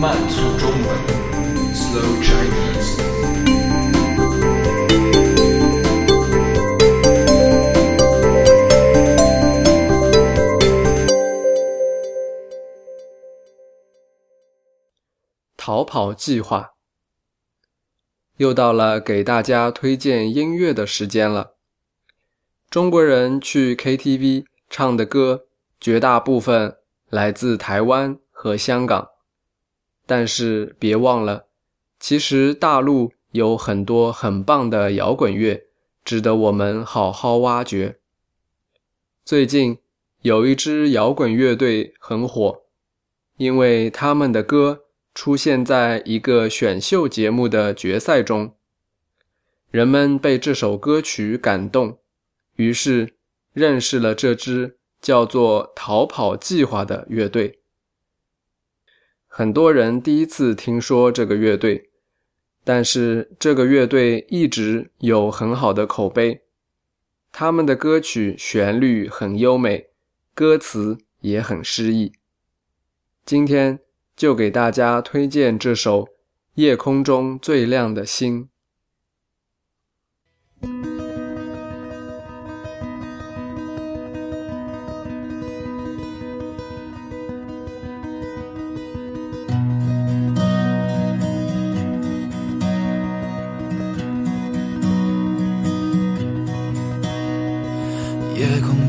慢速中文，Slow Chinese。逃跑计划又到了给大家推荐音乐的时间了。中国人去 KTV 唱的歌，绝大部分来自台湾和香港，但是别忘了，其实大陆有很多很棒的摇滚乐，值得我们好好挖掘。最近有一支摇滚乐队很火，因为他们的歌。出现在一个选秀节目的决赛中，人们被这首歌曲感动，于是认识了这支叫做“逃跑计划”的乐队。很多人第一次听说这个乐队，但是这个乐队一直有很好的口碑。他们的歌曲旋律很优美，歌词也很诗意。今天。就给大家推荐这首《夜空中最亮的星》。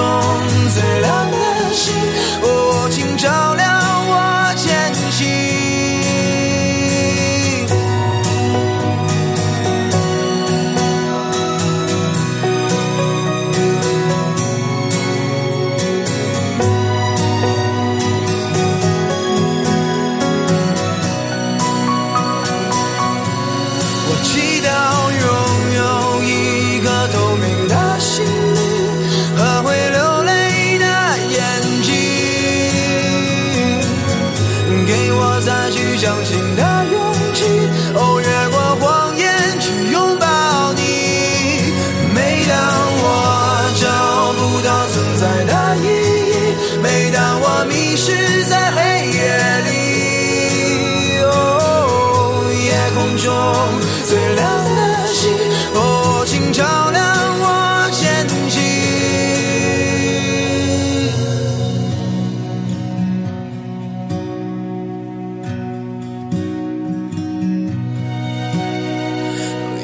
夜相信他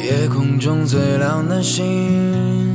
夜空中最亮的星。